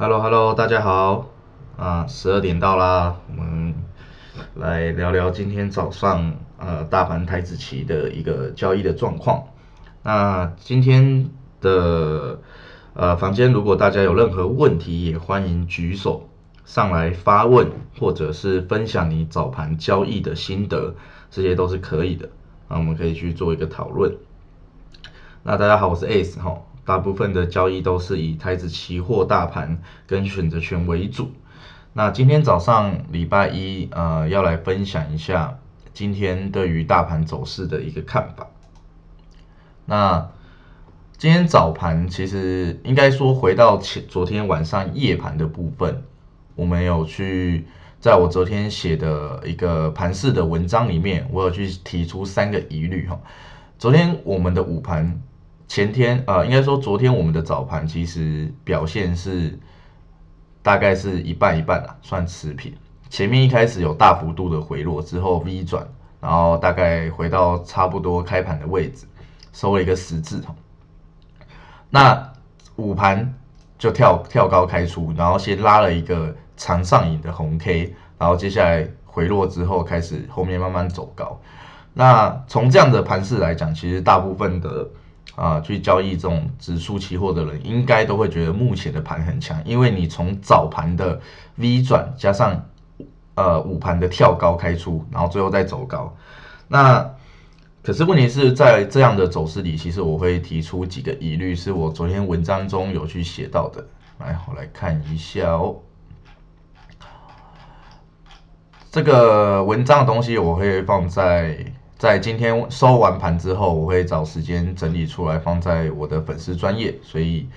Hello Hello，大家好啊，十二点到啦，我们来聊聊今天早上呃大盘台子期的一个交易的状况。那今天的呃房间，如果大家有任何问题，也欢迎举手上来发问，或者是分享你早盘交易的心得，这些都是可以的。那我们可以去做一个讨论。那大家好，我是 Ace 哈。大部分的交易都是以台子期货大盘跟选择权为主。那今天早上礼拜一，呃，要来分享一下今天对于大盘走势的一个看法。那今天早盘其实应该说回到前昨天晚上夜盘的部分，我们有去在我昨天写的一个盘市的文章里面，我有去提出三个疑虑哈。昨天我们的午盘。前天呃，应该说昨天我们的早盘其实表现是大概是一半一半啊，算持平。前面一开始有大幅度的回落之后 V 转，然后大概回到差不多开盘的位置，收了一个十字头。那午盘就跳跳高开出，然后先拉了一个长上影的红 K，然后接下来回落之后开始后面慢慢走高。那从这样的盘势来讲，其实大部分的。啊，去交易这种指数期货的人，应该都会觉得目前的盘很强，因为你从早盘的 V 转加上呃午盘的跳高开出，然后最后再走高。那可是问题是在这样的走势里，其实我会提出几个疑虑，是我昨天文章中有去写到的。来，我来看一下哦。这个文章的东西我会放在。在今天收完盘之后，我会找时间整理出来放在我的粉丝专业，所以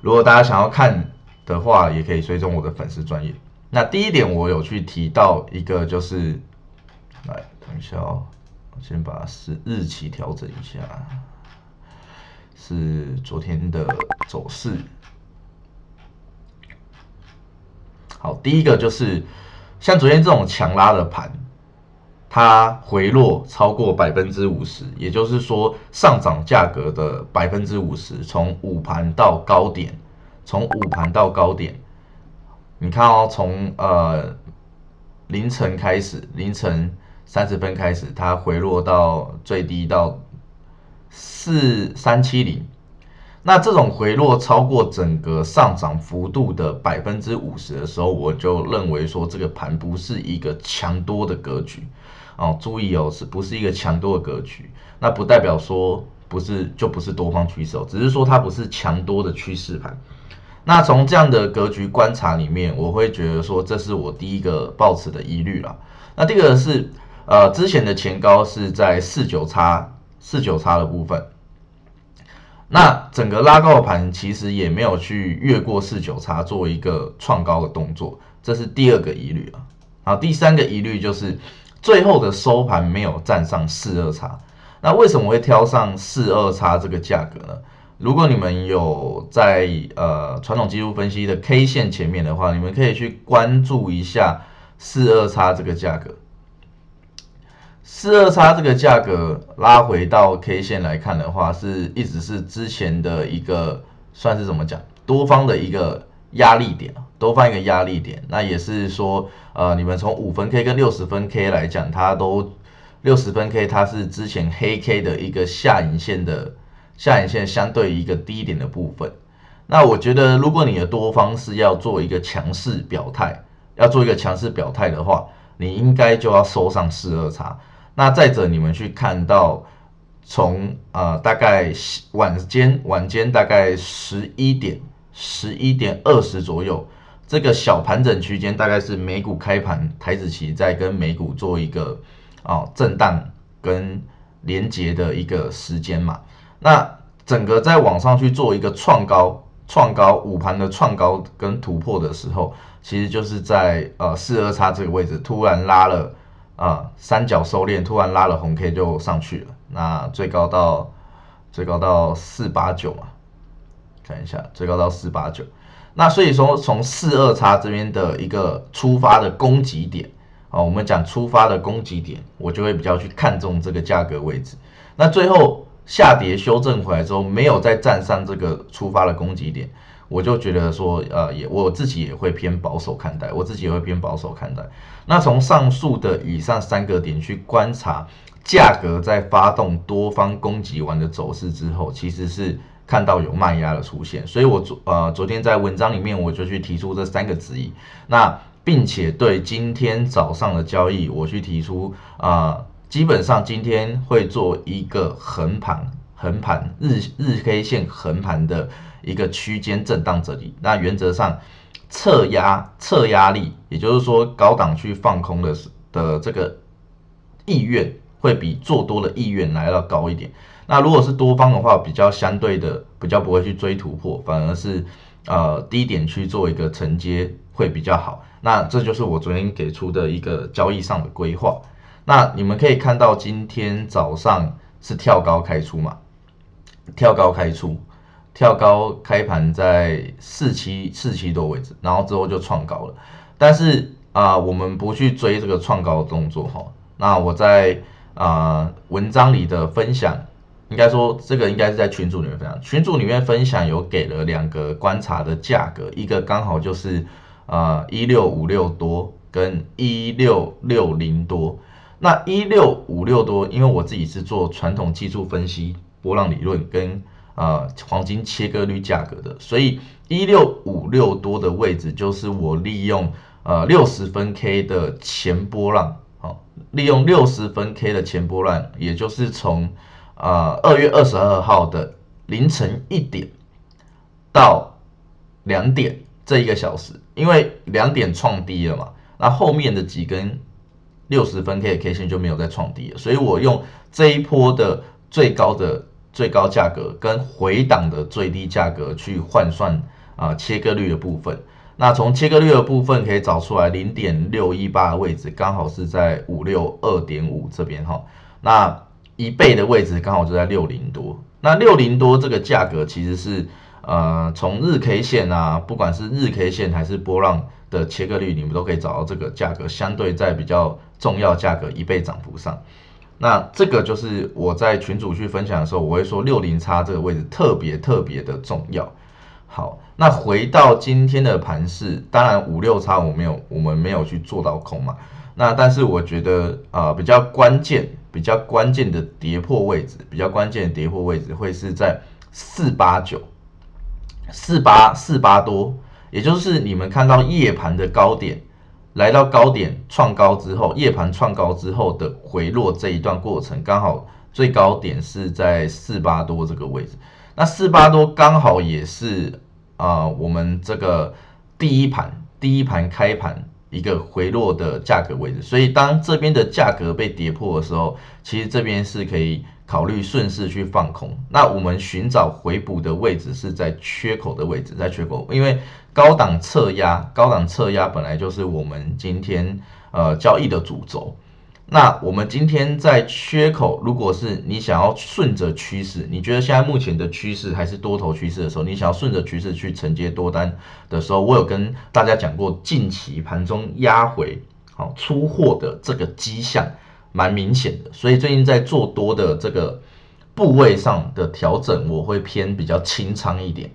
如果大家想要看的话，也可以追踪我的粉丝专业。那第一点，我有去提到一个，就是来等一下哦，我先把是日期调整一下，是昨天的走势。好，第一个就是像昨天这种强拉的盘。它回落超过百分之五十，也就是说上涨价格的百分之五十，从午盘到高点，从午盘到高点，你看哦，从呃凌晨开始，凌晨三十分开始，它回落到最低到四三七零，那这种回落超过整个上涨幅度的百分之五十的时候，我就认为说这个盘不是一个强多的格局。哦，注意哦，是不是一个强多的格局？那不代表说不是就不是多方趋势哦，只是说它不是强多的趋势盘。那从这样的格局观察里面，我会觉得说这是我第一个抱持的疑虑了。那第二个是，呃，之前的前高是在四九叉四九叉的部分，那整个拉高的盘其实也没有去越过四九叉做一个创高的动作，这是第二个疑虑啊。好，第三个疑虑就是。最后的收盘没有站上四二叉，那为什么会挑上四二叉这个价格呢？如果你们有在呃传统技术分析的 K 线前面的话，你们可以去关注一下四二叉这个价格。四二叉这个价格拉回到 K 线来看的话，是一直是之前的一个算是怎么讲多方的一个。压力点多放一个压力点，那也是说，呃，你们从五分 K 跟六十分 K 来讲，它都六十分 K 它是之前黑 K 的一个下影线的下影线相对一个低点的部分。那我觉得，如果你的多方是要做一个强势表态，要做一个强势表态的话，你应该就要收上四二叉。那再者，你们去看到从呃大概晚间晚间大概十一点。十一点二十左右，这个小盘整区间大概是美股开盘，台子期在跟美股做一个啊震荡跟连接的一个时间嘛。那整个在往上去做一个创高、创高午盘的创高跟突破的时候，其实就是在呃四二叉这个位置突然拉了啊三角收敛，突然拉了红 K 就上去了，那最高到最高到四八九嘛。看一下，最高到四八九，那所以说从四二叉这边的一个出发的攻击点啊，我们讲出发的攻击点，我就会比较去看重这个价格位置。那最后下跌修正回来之后，没有再站上这个出发的攻击点，我就觉得说，呃，也我自己也会偏保守看待，我自己也会偏保守看待。那从上述的以上三个点去观察，价格在发动多方攻击完的走势之后，其实是看到有卖压的出现。所以我昨呃昨天在文章里面我就去提出这三个质疑，那并且对今天早上的交易我去提出啊，基本上今天会做一个横盘。横盘日日 K 线横盘的一个区间震荡这里，那原则上测压测压力，也就是说高档去放空的的这个意愿会比做多的意愿来到高一点。那如果是多方的话，比较相对的比较不会去追突破，反而是呃低点去做一个承接会比较好。那这就是我昨天给出的一个交易上的规划。那你们可以看到今天早上是跳高开出嘛？跳高开出，跳高开盘在四七四七多位置，然后之后就创高了。但是啊，我们不去追这个创高的动作哈。那我在啊文章里的分享，应该说这个应该是在群组里面分享。群组里面分享有给了两个观察的价格，一个刚好就是呃一六五六多跟一六六零多。那一六五六多，因为我自己是做传统技术分析。波浪理论跟呃黄金切割率价格的，所以一六五六多的位置就是我利用呃六十分 K 的前波浪，好，利用六十分 K 的前波浪，也就是从呃二月二十二号的凌晨一点到两点这一个小时，因为两点创低了嘛，那后面的几根六十分 K 的 K 线就没有再创低了，所以我用这一波的最高的。最高价格跟回档的最低价格去换算啊切割率的部分，那从切割率的部分可以找出来零点六一八的位置刚好是在五六二点五这边哈，那一倍的位置刚好就在六零多，那六零多这个价格其实是呃从日 K 线啊，不管是日 K 线还是波浪的切割率，你们都可以找到这个价格相对在比较重要价格一倍涨幅上。那这个就是我在群主去分享的时候，我会说六零叉这个位置特别特别的重要。好，那回到今天的盘势，当然五六叉我没有，我们没有去做到空嘛。那但是我觉得啊，比较关键、比较关键的跌破位置，比较关键的跌破位置会是在四八九、四八四八多，也就是你们看到夜盘的高点。来到高点创高之后，夜盘创高之后的回落这一段过程，刚好最高点是在四八多这个位置。那四八多刚好也是啊，我们这个第一盘第一盘开盘一个回落的价格位置。所以当这边的价格被跌破的时候，其实这边是可以。考虑顺势去放空，那我们寻找回补的位置是在缺口的位置，在缺口，因为高档侧压，高档侧压本来就是我们今天呃交易的主轴。那我们今天在缺口，如果是你想要顺着趋势，你觉得现在目前的趋势还是多头趋势的时候，你想要顺着趋势去承接多单的时候，我有跟大家讲过，近期盘中压回好出货的这个迹象。蛮明显的，所以最近在做多的这个部位上的调整，我会偏比较清仓一点。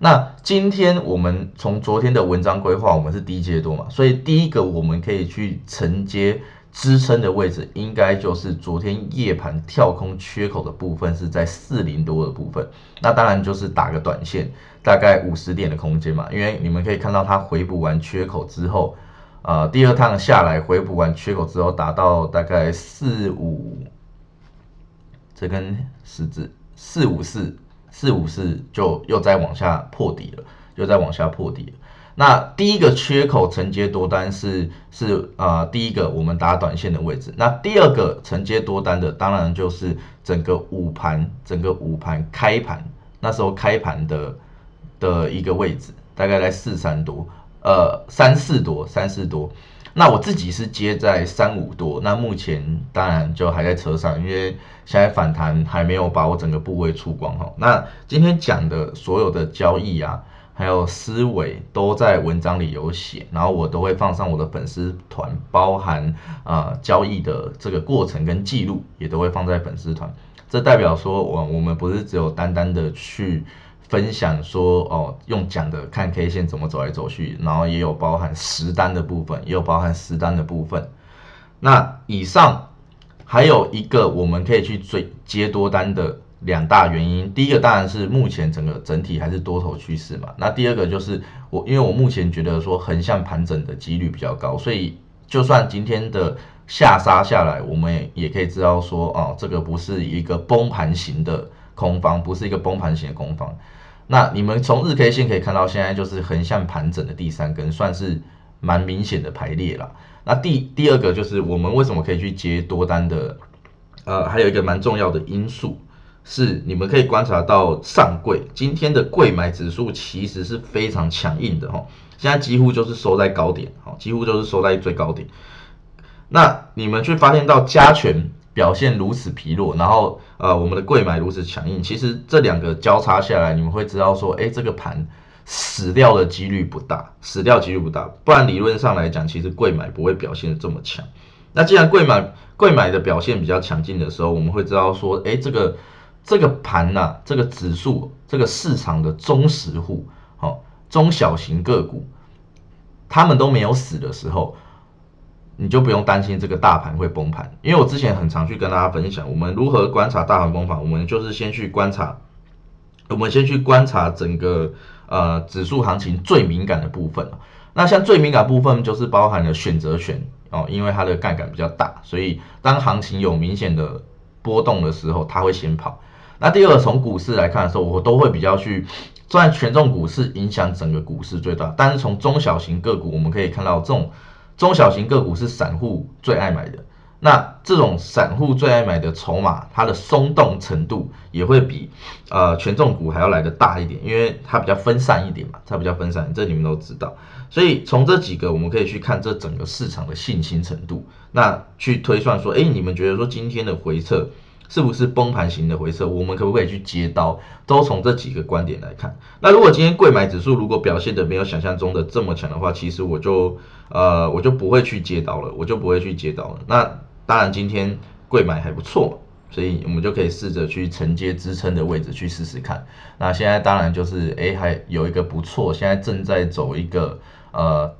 那今天我们从昨天的文章规划，我们是低阶多嘛，所以第一个我们可以去承接支撑的位置，应该就是昨天夜盘跳空缺口的部分是在四零多的部分。那当然就是打个短线，大概五十点的空间嘛，因为你们可以看到它回补完缺口之后。呃，第二趟下来回补完缺口之后，达到大概四五，这根十字四五四四五四就又再往下破底了，又再往下破底了。那第一个缺口承接多单是是啊，第一个我们打短线的位置。那第二个承接多单的，当然就是整个午盘，整个午盘开盘那时候开盘的的一个位置，大概在四三多。呃，三四多，三四多，那我自己是接在三五多，那目前当然就还在车上，因为现在反弹还没有把我整个部位出光哈。那今天讲的所有的交易啊，还有思维都在文章里有写，然后我都会放上我的粉丝团，包含啊交易的这个过程跟记录也都会放在粉丝团。这代表说我我们不是只有单单的去。分享说哦，用讲的看 K 线怎么走来走去，然后也有包含实单的部分，也有包含实单的部分。那以上还有一个我们可以去追接多单的两大原因，第一个当然是目前整个整体还是多头趋势嘛。那第二个就是我因为我目前觉得说横向盘整的几率比较高，所以就算今天的下杀下来，我们也可以知道说哦，这个不是一个崩盘型的空方，不是一个崩盘型的空方。那你们从日 K 线可以看到，现在就是横向盘整的第三根，算是蛮明显的排列了。那第第二个就是我们为什么可以去接多单的，呃，还有一个蛮重要的因素是，你们可以观察到上柜今天的柜买指数其实是非常强硬的哈，现在几乎就是收在高点，好，几乎就是收在最高点。那你们去发现到加权表现如此疲弱，然后呃，我们的柜买如此强硬，其实这两个交叉下来，你们会知道说，哎，这个盘。死掉的几率不大，死掉几率不大，不然理论上来讲，其实柜买不会表现的这么强。那既然柜买柜买的表现比较强劲的时候，我们会知道说，哎，这个这个盘呐，这个指数，这个市场的中实户，好，中小型个股，他们都没有死的时候，你就不用担心这个大盘会崩盘。因为我之前很常去跟大家分享，我们如何观察大盘崩盘，我们就是先去观察，我们先去观察整个。呃，指数行情最敏感的部分那像最敏感部分就是包含了选择权哦，因为它的杠杆比较大，所以当行情有明显的波动的时候，它会先跑。那第二从股市来看的时候，我都会比较去，虽然权重股市影响整个股市最大，但是从中小型个股我们可以看到，这种中小型个股是散户最爱买的。那这种散户最爱买的筹码，它的松动程度也会比呃权重股还要来的大一点，因为它比较分散一点嘛，它比较分散，这你们都知道。所以从这几个，我们可以去看这整个市场的信心程度，那去推算说，哎，你们觉得说今天的回撤是不是崩盘型的回撤？我们可不可以去接刀？都从这几个观点来看。那如果今天贵买指数如果表现的没有想象中的这么强的话，其实我就呃我就不会去接刀了，我就不会去接刀了。那当然，今天贵买还不错，所以我们就可以试着去承接支撑的位置去试试看。那现在当然就是哎，还有一个不错，现在正在走一个呃，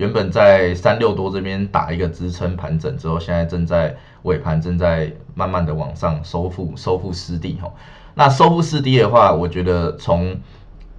原本在三六多这边打一个支撑盘整之后，现在正在尾盘正在慢慢的往上收复收复失地哈。那收复失地的话，我觉得从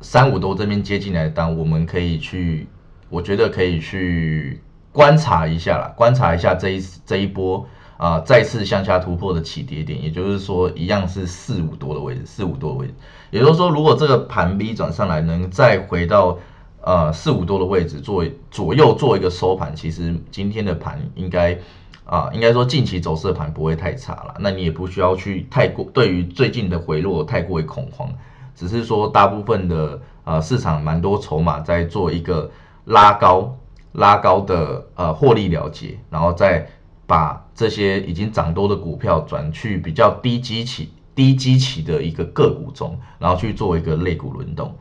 三五多这边接进来当，我们可以去，我觉得可以去。观察一下啦，观察一下这一这一波啊再次向下突破的起跌点，也就是说一样是四五多的位置，四五多的位置。也就是说，如果这个盘 B 转上来，能再回到呃四五多的位置做左右做一个收盘，其实今天的盘应该啊应该说近期走势的盘不会太差了。那你也不需要去太过对于最近的回落太过于恐慌，只是说大部分的呃市场蛮多筹码在做一个拉高。拉高的呃获利了结，然后再把这些已经涨多的股票转去比较低基期、低基期的一个个股中，然后去做一个类股轮动。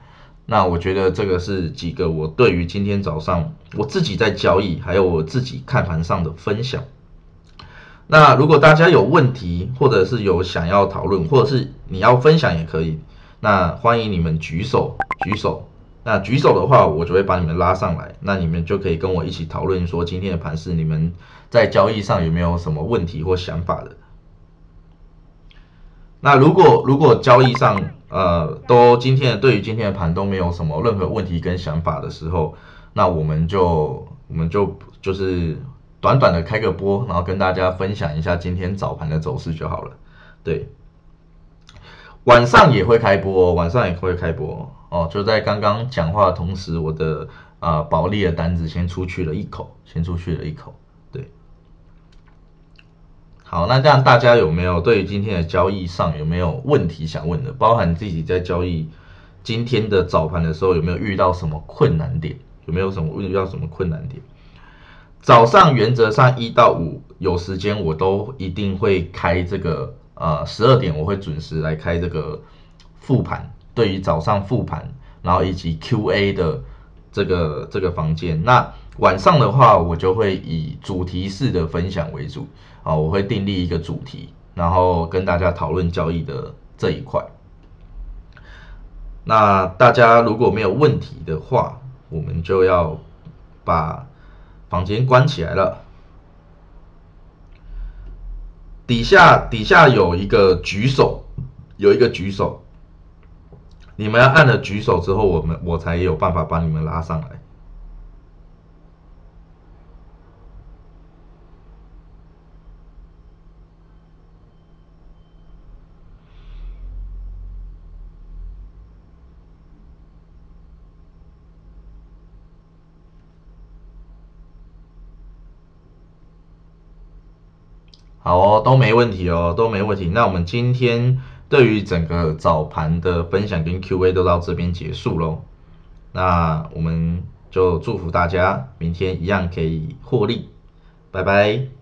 那我觉得这个是几个我对于今天早上我自己在交易，还有我自己看盘上的分享。那如果大家有问题，或者是有想要讨论，或者是你要分享也可以，那欢迎你们举手举手。那举手的话，我就会把你们拉上来，那你们就可以跟我一起讨论说今天的盘是，你们在交易上有没有什么问题或想法的？那如果如果交易上呃都今天对于今天的盘都没有什么任何问题跟想法的时候，那我们就我们就就是短短的开个播，然后跟大家分享一下今天早盘的走势就好了。对，晚上也会开播，晚上也会开播。哦，就在刚刚讲话的同时，我的啊保利的单子先出去了一口，先出去了一口。好，那这样大家有没有对于今天的交易上有没有问题想问的？包含自己在交易今天的早盘的时候有没有遇到什么困难点？有没有什么遇到什么困难点？早上原则上一到五有时间我都一定会开这个呃十二点我会准时来开这个复盘。对于早上复盘，然后以及 Q&A 的这个这个房间，那晚上的话，我就会以主题式的分享为主啊，我会订立一个主题，然后跟大家讨论交易的这一块。那大家如果没有问题的话，我们就要把房间关起来了。底下底下有一个举手，有一个举手，你们要按了举手之后，我们我才有办法把你们拉上来。好哦，都没问题哦，都没问题。那我们今天对于整个早盘的分享跟 Q&A 都到这边结束喽。那我们就祝福大家明天一样可以获利，拜拜。